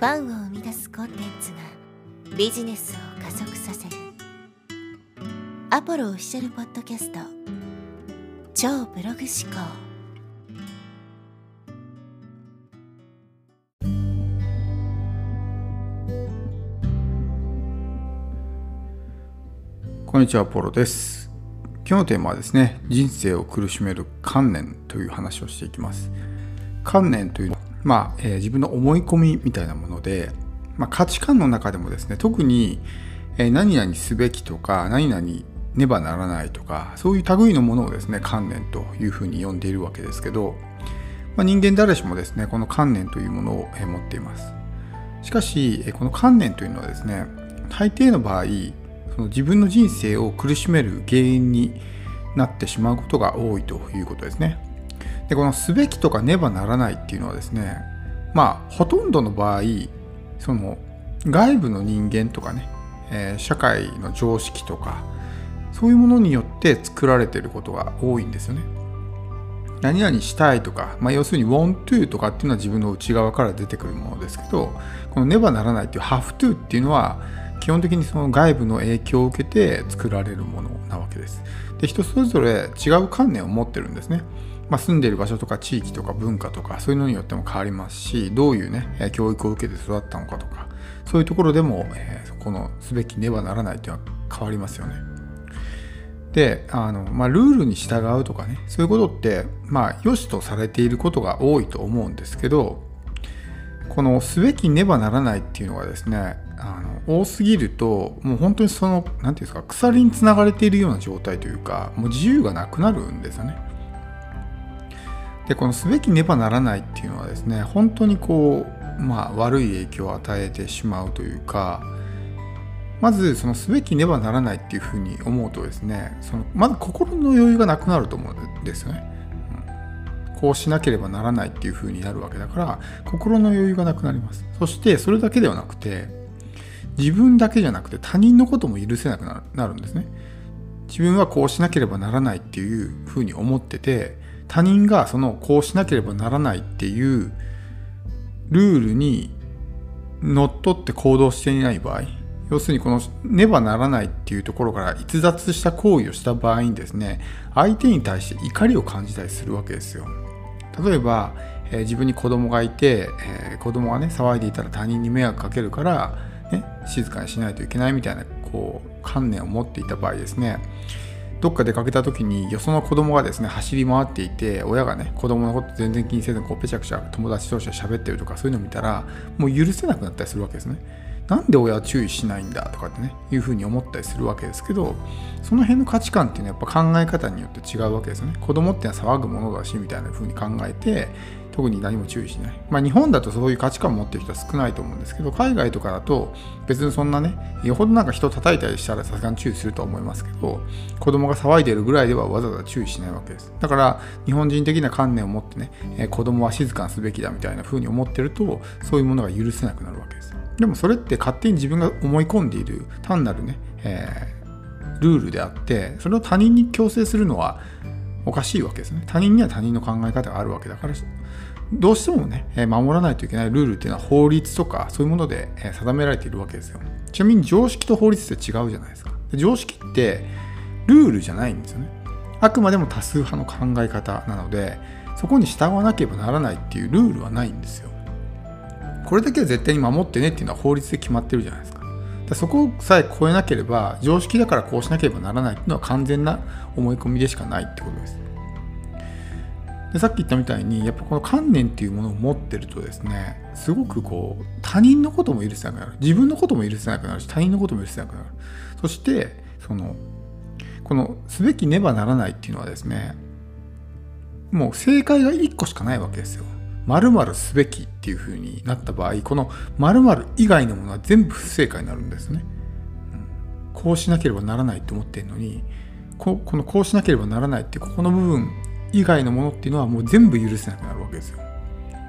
ファンを生み出すコンテンツがビジネスを加速させるアポロオフィシャルポッドキャスト超ブログ思考こんにちは、ポロです。今日のテーマはですね、人生を苦しめる観念という話をしていきます。観念というのは、まあ、えー自分の思い込みみたいなもので、まあ、価値観の中でもですね、特に、えー何々すべきとか、何々ねばならないとか、そういう類のものをですね、観念というふうに呼んでいるわけですけど、まあ、人間誰しもですね、この観念というものを、えー持っています。しかし、えーこの観念というのはですね、大抵の場合、その自分の人生を苦しめる原因になってしまうことが多いということですね。で、このすべきとかねばならないっていうのはですね、まあ、ほとんどの場合、その外部の人間とかね、えー社会の常識とか、そういうものによって作られてることが多いんですよね。何々したいとか、まあ、要するに want to とかっていうのは自分の内側から出てくるものですけど、このねばならないっていう have to っていうのは、基本的にその外部の影響を受けて作られるものなわけです。で、人それぞれ違う観念を持ってるんですね。まあ、住んでる場所とか地域とか文化とかそういうのによっても変わりますし、どういうね、教育を受けて育ったのかとか、そういうところでも、えーこのすべきねばならないっていうのは変わりますよね。であの、まあ、ルールに従うとかねそういうことってまあ良しとされていることが多いと思うんですけどこのすべきねばならないっていうのがですねあの多すぎるともう本当にその何ていうんですか鎖につながれているような状態というかもう自由がなくなるんですよね。でこのすべきねばならないっていうのはですね本当にこうまあ悪い影響を与えてしまうというかまずそのすべきねばならないっていうふうに思うとですねそのまず心の余裕がなくなると思うんですよね。うんこうしなければならないっていうふうになるわけだから心の余裕がなくなります。そしてそれだけではなくて自分だけじゃなくて他人のことも許せなくなるんですね。自分はこうしなければならないっていうふうに思ってて他人がそのこうしなければならないっていうルールに乗っ取って行動していない場合要するにこのねばならないっていうところから逸脱した行為をした場合にですね相手に対して怒りを感じたりするわけですよ。例えば、えー自分に子供がいて、えー子供がね騒いでいたら他人に迷惑かけるから、ね、静かにしないといけないみたいなこう観念を持っていた場合ですねどっか出かけた時によその子供がですね走り回っていて親がね子供のこと全然気にせずこうぺちゃくちゃ友達同士で喋ってるとかそういうのを見たらもう許せなくなったりするわけですね。なんで親は注意しないんだとかってねいうふうに思ったりするわけですけどその辺の価値観っていうのはやっぱ考え方によって違うわけですよね。子供ってのは騒ぐものだしみたいなふうに考えて特に何も注意しない。まあ日本だとそういう価値観を持ってる人は少ないと思うんですけど海外とかだと別にそんなねよほどなんか人叩いたりしたらさすがに注意すると思いますけど子供が騒いでるぐらいではわざわざ注意しないわけです。だから日本人的な観念を持ってね、えー子供は静かにすべきだみたいな風に思ってるとそういうものが許せなくなるわけです。でもそれって勝手に自分が思い込んでいる単なるね、えールールであってそれを他人に強制するのはおかしいわけですね。他人には他人の考え方があるわけだからどうしてもね、守らないといけないルールっていうのは法律とかそういうもので定められているわけですよ。ちなみに常識と法律って違うじゃないですか。常識ってルールじゃないんですよね。あくまでも多数派の考え方なのでそこに従わなければならないっていうルールはないんですよ。これだけは絶対に守ってねっていうのは法律で決まってるじゃないですか。そこさえ超えなければ常識だからこうしなければならないっていうのは完全な思い込みでしかないってことです。でさっき言ったみたいにやっぱこの観念っていうものを持ってるとですねすごくこう他人のことも許せなくなる自分のことも許せなくなるし他人のことも許せなくなるそしてそのこのすべきねばならないっていうのはですねもう正解が1個しかないわけですよ。〇〇すべきっていう風になった場合この〇〇以外のものは全部不正解になるんですね。こうしなければならないと思ってるのにここのこうしなければならないってここの部分以外のものっていうのはもう全部許せなくなるわけですよ。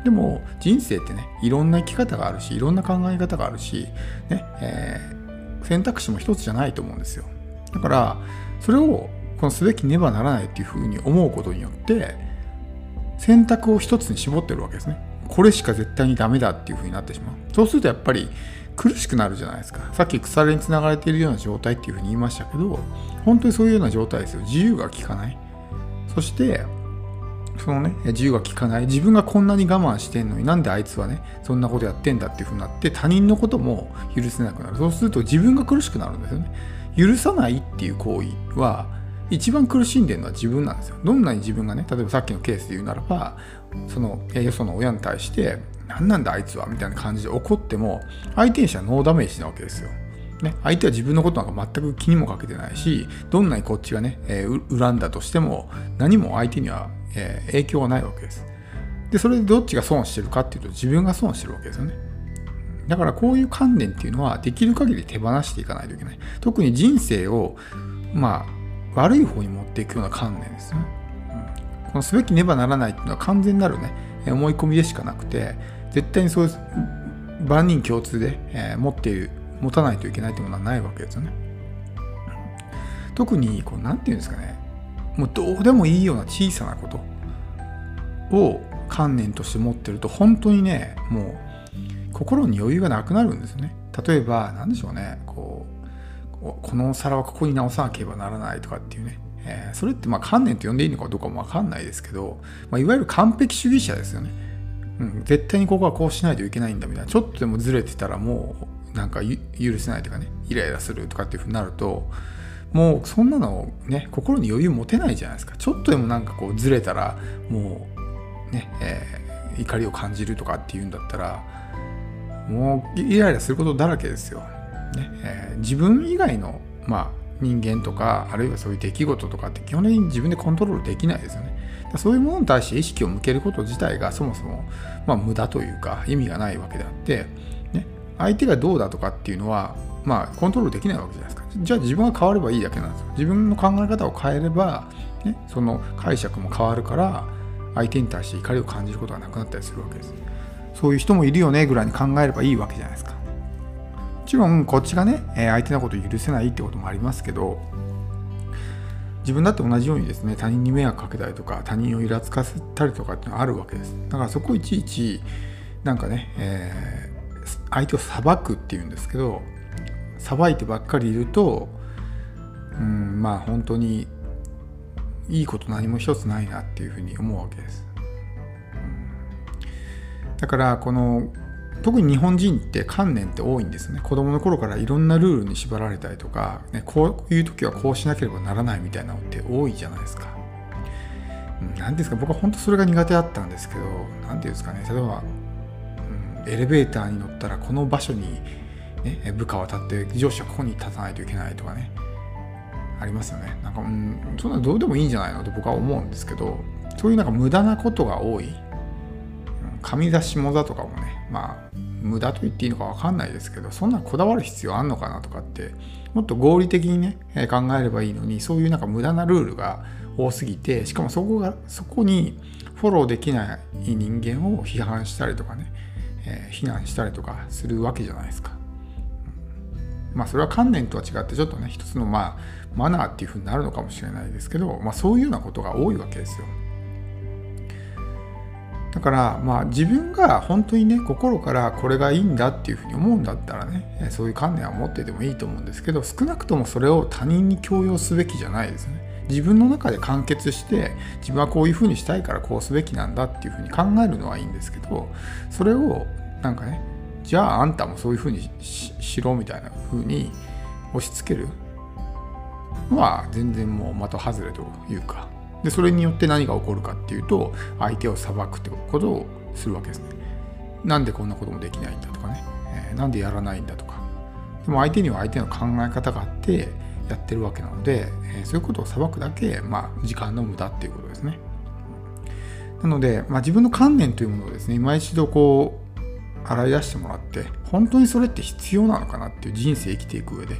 でも人生ってねいろんな生き方があるしいろんな考え方があるし、ねえー選択肢も一つじゃないと思うんですよ。だからそれをこのすべきねばならないっていうふうに思うことによって選択を一つに絞ってるわけですね。これしか絶対にダメだっていう風になってしまうそうするとやっぱり苦しくなるじゃないですかさっき腐れにつながれているような状態っていう風に言いましたけど本当にそういうような状態ですよ自由が利かないそしてそのね自由が利かない。自分がこんなに我慢してんのになんであいつはねそんなことやってんだっていう風になって他人のことも許せなくなる。そうすると自分が苦しくなるんですよね。許さないっていう行為は一番苦しんでるのは自分なんですよ。どんなに自分がね例えばさっきのケースで言うならばそのよその親に対して何なんだあいつはみたいな感じで怒っても相手にしてはノーダメージなわけですよ。ね、相手は自分のことなんか全く気にもかけてないしどんなにこっちがね、えー、恨んだとしても何も相手にはえー、影響はないわけです。で、それでどっちが損してるかっていうと自分が損してるわけですよね。だからこういう観念っていうのはできる限り手放していかないといけない。特に人生を、まあ、悪い方に持っていくような観念ですね。うん、このすべきねばならないっていうのは完全なるね、思い込みでしかなくて、絶対にそういう万人共通で、えー、持っている、持たないといけないってものはないわけですよね。特に、こう、なんていうんですかね、もうどうでもいいような小さなこと。を観念として持ってると本当にねもう心に余裕がなくなるんですよね。例えば何でしょうね。こうこのお皿はここに直さなければならないとかっていうね、えー、それってまあ観念と呼んでいいのかどうかも分かんないですけど、まあ、いわゆる完璧主義者ですよね、うん、絶対にここはこうしないといけないんだみたいな。ちょっとでもずれてたらもうなんか許せないとかねイライラするとかっていうふうになるともうそんなのね心に余裕持てないじゃないですか。ちょっとでもなんかこうずれたらもうね、えー、怒りを感じるとかっていうんだったらもうイライラすることだらけですよ、ねえー、自分以外のまあ人間とかあるいはそういう出来事とかって基本的に自分でコントロールできないですよね。そういうものに対して意識を向けること自体がそもそも、まあ、無駄というか意味がないわけであって、相手がどうだとかっていうのはまあコントロールできないわけじゃないですか。じゃあ自分が変わればいいだけなんですよ。自分の考え方を変えれば、ね、その解釈も変わるから相手に対して怒りを感じることがなくなったりするわけですそういう人もいるよねぐらいに考えればいいわけじゃないですか。もちろんこっちがね相手のことを許せないってこともありますけど自分だって同じようにですね他人に迷惑かけたりとか他人をイラつかせたりとかってのがあるわけです。だからそこいちいちなんかね、えー、相手を裁くっていうんですけどさばいてばっかりいるとうんまあ本当にいいこと何も一つないなっていうふうに思うわけです。だからこの特に日本人って観念って多いんですね子供の頃からいろんなルールに縛られたりとか、ね、こういう時はこうしなければならないみたいなのって多いじゃないですか。何ですか僕は本当それが苦手だったんですけど何て言うんですかね例えば、エレベーターに乗ったらこの場所にね、部下は立って上司はここに立たないといけないとかね。ありますよね。なんかうんそんなどうでもいいんじゃないのと僕は思うんですけどそういうなんか無駄なことが多い。上座下座とかもねまあ無駄と言っていいのか分かんないですけどそんなこだわる必要あんのかなとかってもっと合理的にね考えればいいのにそういうなんか無駄なルールが多すぎてしかもそこがそこにフォローできない人間を批判したりとかね、えー、非難したりとかするわけじゃないですか。まあそれは観念とは違ってちょっとね一つのまあマナーっていうふうになるのかもしれないですけど、まあ、そういうようなことが多いわけですよ。だからまあ自分が本当にね心からこれがいいんだっていうふうに思うんだったらねそういう観念は持っててもいいと思うんですけど少なくともそれを他人に強要すべきじゃないですね。自分の中で完結して自分はこういうふうにしたいからこうすべきなんだっていうふうに考えるのはいいんですけどそれをなんかねじゃああんたもそういうふうにしろみたいなふうに押し付けるまあ全然もう的外れというかでそれによって何が起こるかっていうと相手を裁くってことをするわけですね。なんでこんなこともできないんだとかね、えー、なんでやらないんだとか。でも相手には相手の考え方があってやってるわけなので、え、そういうことを裁くだけ、まあ、時間の無駄っていうことですね。なので、まあ、自分の観念というものをですね今一度こう洗い出してもらって本当にそれって必要なのかなっていう人生生きていく上でっ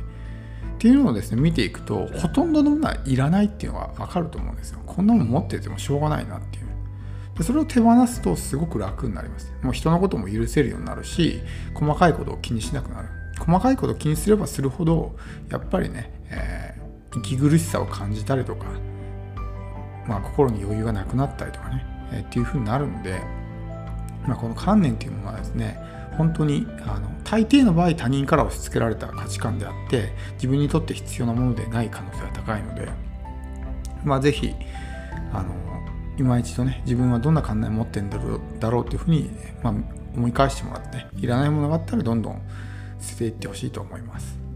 ていうのをですね見ていくとほとんどのものはいらないっていうのが分かると思うんですよ。こんなもん持っててもしょうがないなっていう。でそれを手放すとすごく楽になります。もう人のことも許せるようになるし細かいことを気にしなくなる。細かいこと気にすればするほどやっぱりね、えー、息苦しさを感じたりとかまあ心に余裕がなくなったりとかね、えー、っていう風になるんでまあ、この観念というものはですね本当にあの大抵の場合他人から押し付けられた価値観であって自分にとって必要なものでない可能性が高いのでまあ是非あの今一度ね自分はどんな観念を持ってるんだろうだろうというふうに、まあ、思い返してもらってねいらないものがあったらどんどん捨てていってほしいと思います。